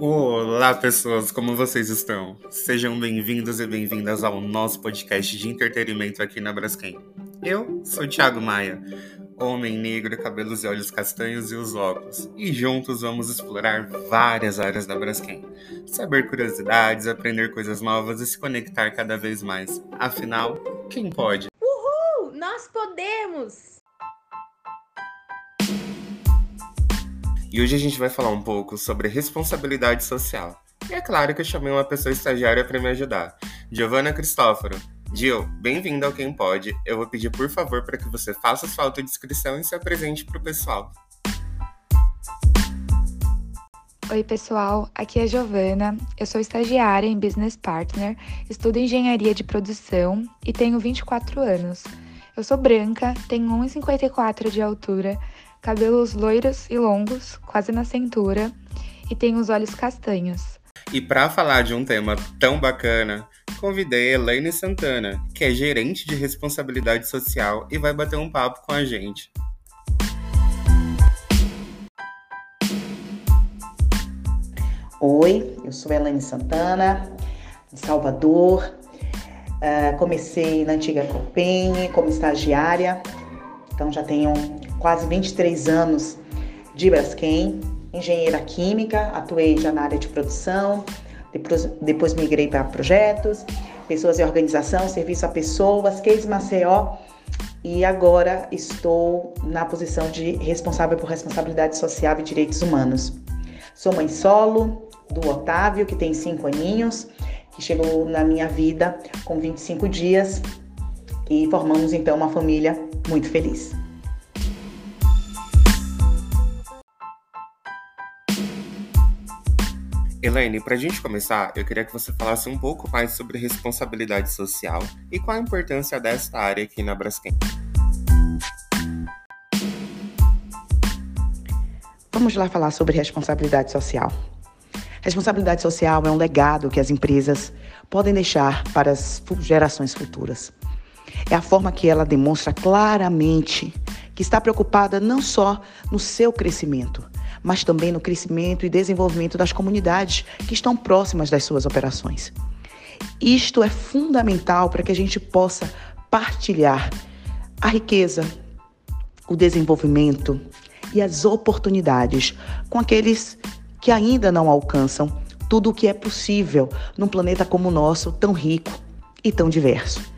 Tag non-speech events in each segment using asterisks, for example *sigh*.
Olá, pessoas, como vocês estão? Sejam bem-vindos e bem-vindas ao nosso podcast de entretenimento aqui na Braskem. Eu sou Thiago Maia, homem negro, cabelos e olhos castanhos e os óculos, e juntos vamos explorar várias áreas da Braskem, saber curiosidades, aprender coisas novas e se conectar cada vez mais. Afinal, quem pode? Uhul! Nós podemos! E hoje a gente vai falar um pouco sobre responsabilidade social. E é claro que eu chamei uma pessoa estagiária para me ajudar, Giovanna Cristóforo. Gil, bem-vinda ao Quem Pode. Eu vou pedir por favor para que você faça sua autodescrição e se apresente para o pessoal. Oi, pessoal. Aqui é Giovana. Eu sou estagiária em Business Partner, estudo engenharia de produção e tenho 24 anos. Eu sou branca, tenho 1,54 de altura, cabelos loiros e longos, quase na cintura, e tem os olhos castanhos. E para falar de um tema tão bacana, convidei Elaine Santana, que é gerente de responsabilidade social e vai bater um papo com a gente. Oi, eu sou Elaine Santana, de Salvador. Uh, comecei na antiga Copem como estagiária, então já tenho quase 23 anos de Braskem, engenheira química, atuei já na área de produção, depois, depois migrei para projetos, pessoas e organização, serviço a pessoas, case Maceió e agora estou na posição de responsável por responsabilidade social e direitos humanos. Sou mãe solo do Otávio, que tem cinco aninhos, que chegou na minha vida com 25 dias e formamos então uma família muito feliz. Elaine, para a gente começar, eu queria que você falasse um pouco mais sobre responsabilidade social e qual a importância desta área aqui na Braskem. Vamos lá falar sobre responsabilidade social. Responsabilidade social é um legado que as empresas podem deixar para as gerações futuras. É a forma que ela demonstra claramente que está preocupada não só no seu crescimento, mas também no crescimento e desenvolvimento das comunidades que estão próximas das suas operações. Isto é fundamental para que a gente possa partilhar a riqueza, o desenvolvimento e as oportunidades com aqueles que ainda não alcançam tudo o que é possível num planeta como o nosso, tão rico e tão diverso.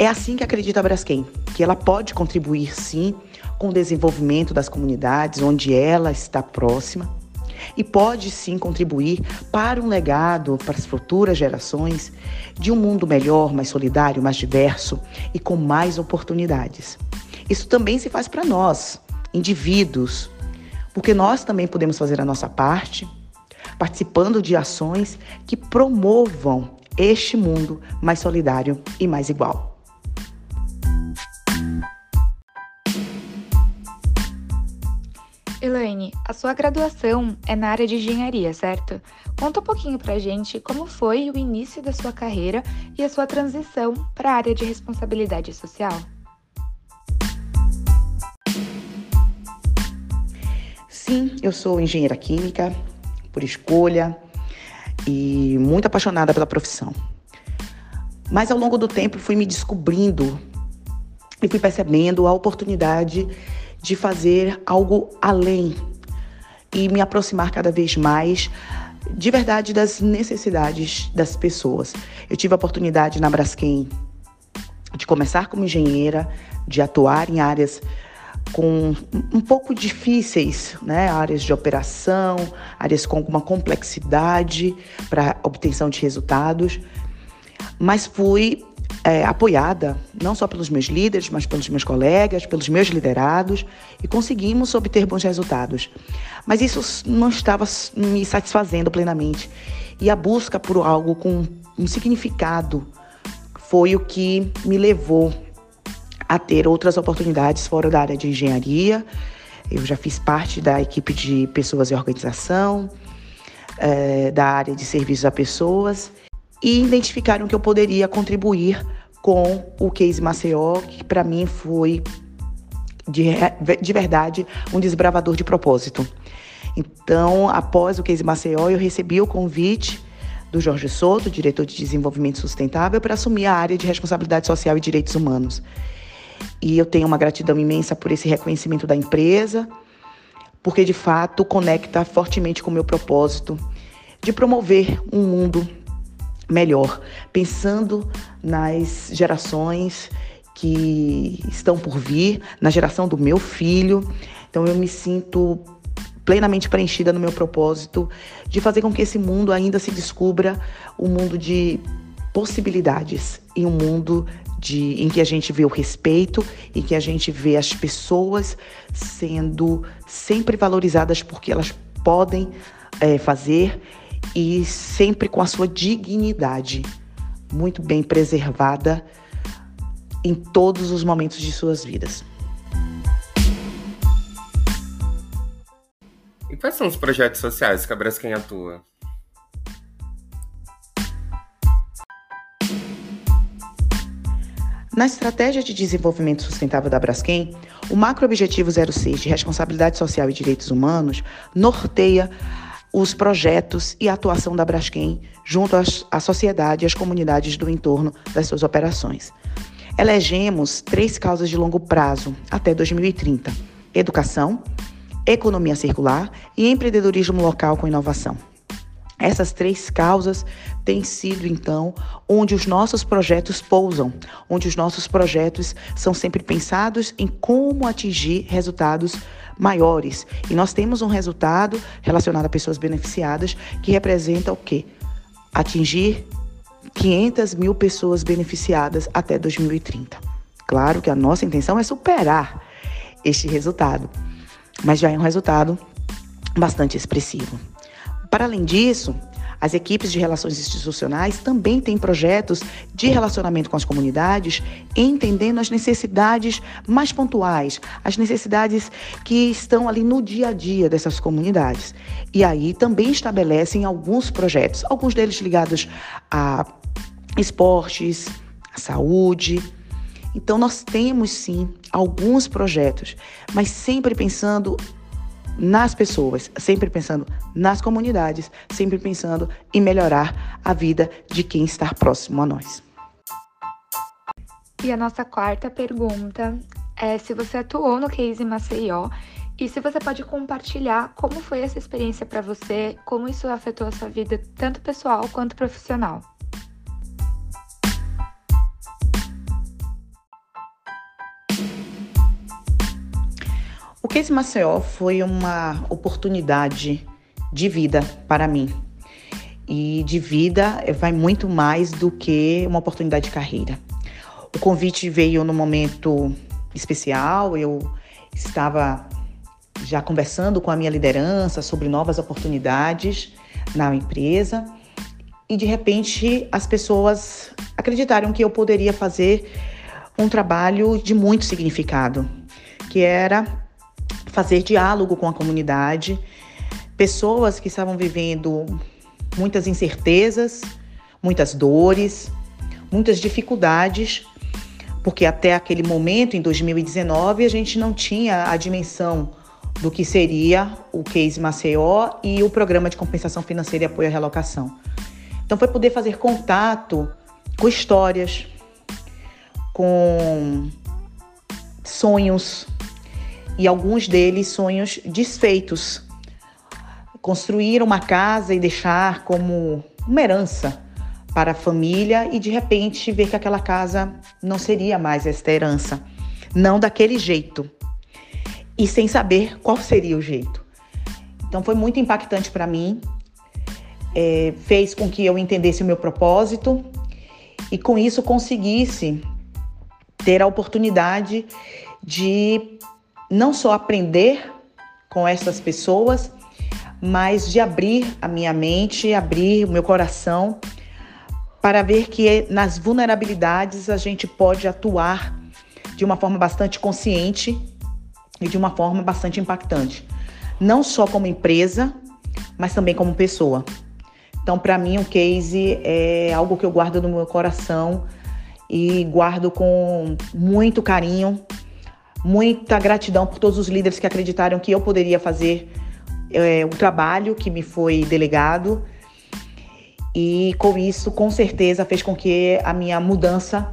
É assim que acredita a Braskem, que ela pode contribuir sim com o desenvolvimento das comunidades onde ela está próxima e pode sim contribuir para um legado para as futuras gerações de um mundo melhor, mais solidário, mais diverso e com mais oportunidades. Isso também se faz para nós, indivíduos, porque nós também podemos fazer a nossa parte, participando de ações que promovam este mundo mais solidário e mais igual. Elaine, a sua graduação é na área de engenharia, certo? Conta um pouquinho pra gente como foi o início da sua carreira e a sua transição para a área de responsabilidade social. Sim, eu sou engenheira química por escolha e muito apaixonada pela profissão. Mas ao longo do tempo fui me descobrindo e fui percebendo a oportunidade de fazer algo além e me aproximar cada vez mais de verdade das necessidades das pessoas. Eu tive a oportunidade na Braskem de começar como engenheira, de atuar em áreas com um pouco difíceis, né? áreas de operação, áreas com alguma complexidade para obtenção de resultados, mas fui é, apoiada não só pelos meus líderes, mas pelos meus colegas, pelos meus liderados, e conseguimos obter bons resultados. Mas isso não estava me satisfazendo plenamente. E a busca por algo com um significado foi o que me levou a ter outras oportunidades fora da área de engenharia. Eu já fiz parte da equipe de pessoas e organização, é, da área de serviços a pessoas e identificaram que eu poderia contribuir com o Case Maceió, que para mim foi de, de verdade um desbravador de propósito. Então, após o Case Maceió, eu recebi o convite do Jorge Souto, diretor de Desenvolvimento Sustentável, para assumir a área de Responsabilidade Social e Direitos Humanos. E eu tenho uma gratidão imensa por esse reconhecimento da empresa, porque de fato conecta fortemente com o meu propósito de promover um mundo melhor, pensando nas gerações que estão por vir, na geração do meu filho. Então eu me sinto plenamente preenchida no meu propósito de fazer com que esse mundo ainda se descubra um mundo de possibilidades e um mundo de, em que a gente vê o respeito e que a gente vê as pessoas sendo sempre valorizadas porque elas podem é, fazer e sempre com a sua dignidade muito bem preservada em todos os momentos de suas vidas. E quais são os projetos sociais que a Braskem atua? Na estratégia de desenvolvimento sustentável da Braskem, o macro objetivo 06 de responsabilidade social e direitos humanos norteia os projetos e a atuação da Braskem junto à sociedade e às comunidades do entorno das suas operações. Elegemos três causas de longo prazo até 2030: educação, economia circular e empreendedorismo local com inovação. Essas três causas têm sido, então, onde os nossos projetos pousam, onde os nossos projetos são sempre pensados em como atingir resultados maiores. E nós temos um resultado relacionado a pessoas beneficiadas que representa o quê? Atingir 500 mil pessoas beneficiadas até 2030. Claro que a nossa intenção é superar este resultado, mas já é um resultado bastante expressivo. Para além disso, as equipes de relações institucionais também têm projetos de relacionamento com as comunidades, entendendo as necessidades mais pontuais, as necessidades que estão ali no dia a dia dessas comunidades. E aí também estabelecem alguns projetos, alguns deles ligados a esportes, a saúde. Então, nós temos sim alguns projetos, mas sempre pensando nas pessoas, sempre pensando nas comunidades, sempre pensando em melhorar a vida de quem está próximo a nós. E a nossa quarta pergunta é se você atuou no Case Maceió e se você pode compartilhar como foi essa experiência para você, como isso afetou a sua vida, tanto pessoal quanto profissional. O Case Maceió foi uma oportunidade de vida para mim. E de vida vai muito mais do que uma oportunidade de carreira. O convite veio no momento especial, eu estava já conversando com a minha liderança sobre novas oportunidades na empresa e de repente as pessoas acreditaram que eu poderia fazer um trabalho de muito significado, que era fazer diálogo com a comunidade, pessoas que estavam vivendo muitas incertezas, muitas dores, muitas dificuldades, porque até aquele momento, em 2019, a gente não tinha a dimensão do que seria o Case Maceió e o Programa de Compensação Financeira e Apoio à Relocação. Então, foi poder fazer contato com histórias, com sonhos, e alguns deles sonhos desfeitos. Construir uma casa e deixar como uma herança para a família e de repente ver que aquela casa não seria mais esta herança, não daquele jeito e sem saber qual seria o jeito. Então foi muito impactante para mim, é, fez com que eu entendesse o meu propósito e com isso conseguisse ter a oportunidade de não só aprender com essas pessoas, mas de abrir a minha mente, abrir o meu coração para ver que nas vulnerabilidades a gente pode atuar de uma forma bastante consciente e de uma forma bastante impactante, não só como empresa, mas também como pessoa. Então, para mim, o case é algo que eu guardo no meu coração e guardo com muito carinho Muita gratidão por todos os líderes que acreditaram que eu poderia fazer é, o trabalho que me foi delegado e com isso, com certeza, fez com que a minha mudança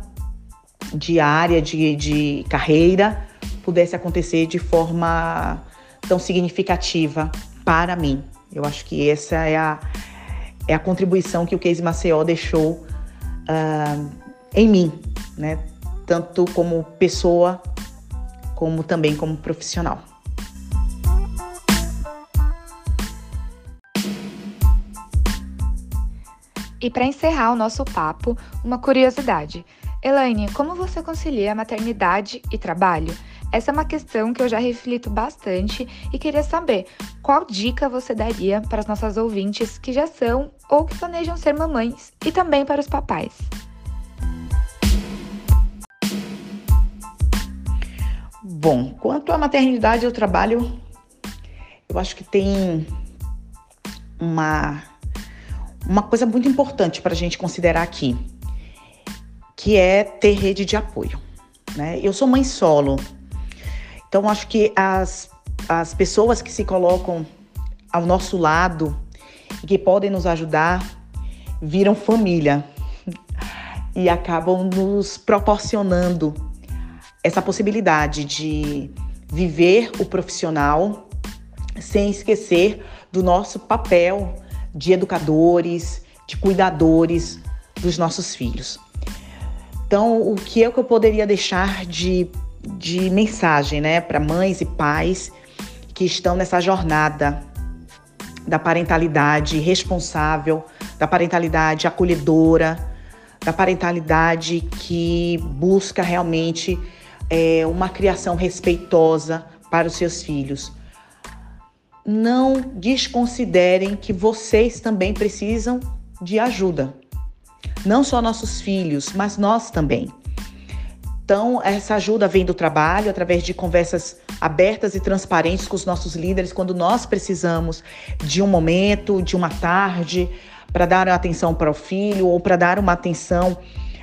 de área, de, de carreira, pudesse acontecer de forma tão significativa para mim. Eu acho que essa é a, é a contribuição que o Case Maceió deixou uh, em mim, né? tanto como pessoa, como também como profissional. E para encerrar o nosso papo, uma curiosidade. Elaine, como você concilia maternidade e trabalho? Essa é uma questão que eu já reflito bastante e queria saber qual dica você daria para as nossas ouvintes que já são ou que planejam ser mamães e também para os papais. Bom, quanto à maternidade e ao trabalho, eu acho que tem uma, uma coisa muito importante para a gente considerar aqui que é ter rede de apoio. Né? Eu sou mãe solo, então acho que as, as pessoas que se colocam ao nosso lado e que podem nos ajudar viram família *laughs* e acabam nos proporcionando essa possibilidade de viver o profissional sem esquecer do nosso papel de educadores, de cuidadores dos nossos filhos. Então, o que é que eu poderia deixar de, de mensagem né, para mães e pais que estão nessa jornada da parentalidade responsável, da parentalidade acolhedora, da parentalidade que busca realmente é, uma criação respeitosa para os seus filhos. Não desconsiderem que vocês também precisam de ajuda não só nossos filhos, mas nós também. Então, essa ajuda vem do trabalho, através de conversas abertas e transparentes com os nossos líderes, quando nós precisamos de um momento, de uma tarde, para dar atenção para o filho ou para dar uma atenção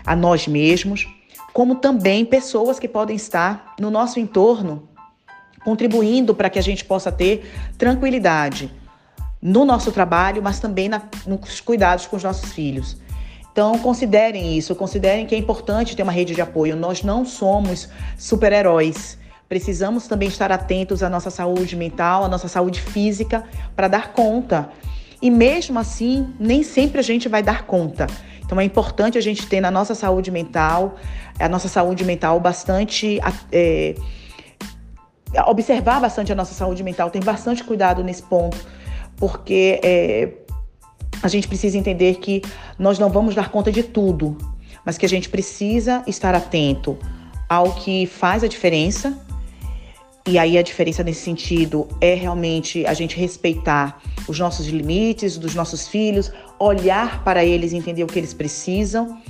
a nós mesmos, como também pessoas que podem estar no nosso entorno contribuindo para que a gente possa ter tranquilidade no nosso trabalho, mas também na, nos cuidados com os nossos filhos. Então, considerem isso, considerem que é importante ter uma rede de apoio. Nós não somos super-heróis. Precisamos também estar atentos à nossa saúde mental, à nossa saúde física, para dar conta. E mesmo assim, nem sempre a gente vai dar conta. Então, é importante a gente ter na nossa saúde mental, a nossa saúde mental bastante. É, observar bastante a nossa saúde mental, ter bastante cuidado nesse ponto, porque é, a gente precisa entender que nós não vamos dar conta de tudo, mas que a gente precisa estar atento ao que faz a diferença. E aí a diferença nesse sentido é realmente a gente respeitar os nossos limites dos nossos filhos, olhar para eles entender o que eles precisam,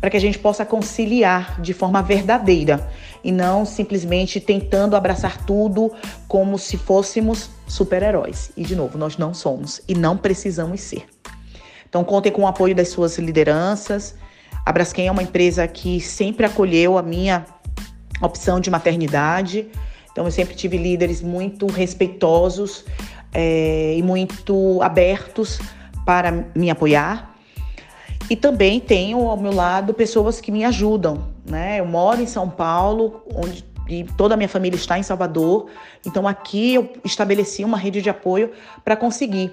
para que a gente possa conciliar de forma verdadeira e não simplesmente tentando abraçar tudo como se fôssemos super-heróis. E de novo, nós não somos e não precisamos ser. Então, contem com o apoio das suas lideranças. A Braskem é uma empresa que sempre acolheu a minha opção de maternidade. Então, eu sempre tive líderes muito respeitosos é, e muito abertos para me apoiar. E também tenho ao meu lado pessoas que me ajudam. Né? Eu moro em São Paulo, onde e toda a minha família está em Salvador. Então aqui eu estabeleci uma rede de apoio para conseguir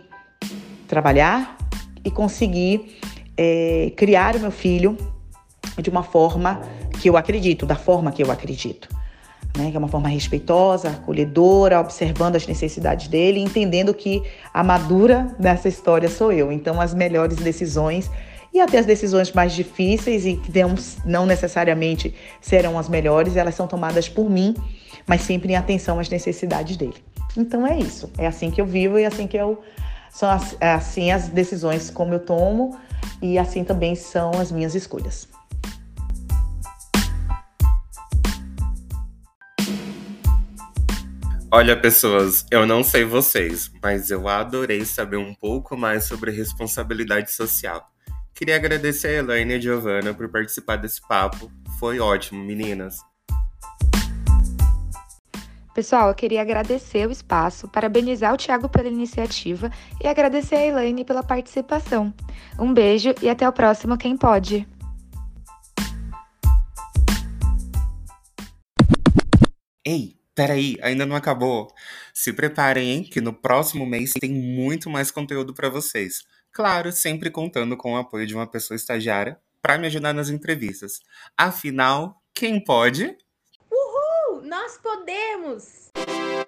trabalhar, e conseguir é, criar o meu filho de uma forma que eu acredito, da forma que eu acredito. Né, que é uma forma respeitosa, acolhedora, observando as necessidades dele, entendendo que a madura dessa história sou eu. Então, as melhores decisões e até as decisões mais difíceis e que não, necessariamente serão as melhores, elas são tomadas por mim, mas sempre em atenção às necessidades dele. Então é isso. É assim que eu vivo e assim que eu são é assim as decisões como eu tomo e assim também são as minhas escolhas. Olha, pessoas, eu não sei vocês, mas eu adorei saber um pouco mais sobre responsabilidade social. Queria agradecer a Elaine e a Giovana por participar desse papo. Foi ótimo, meninas. Pessoal, eu queria agradecer o espaço, parabenizar o Thiago pela iniciativa e agradecer a Elaine pela participação. Um beijo e até o próximo Quem Pode! Ei, peraí, ainda não acabou. Se preparem, que no próximo mês tem muito mais conteúdo para vocês. Claro, sempre contando com o apoio de uma pessoa estagiária para me ajudar nas entrevistas. Afinal, quem pode? Uhul! Nós podemos!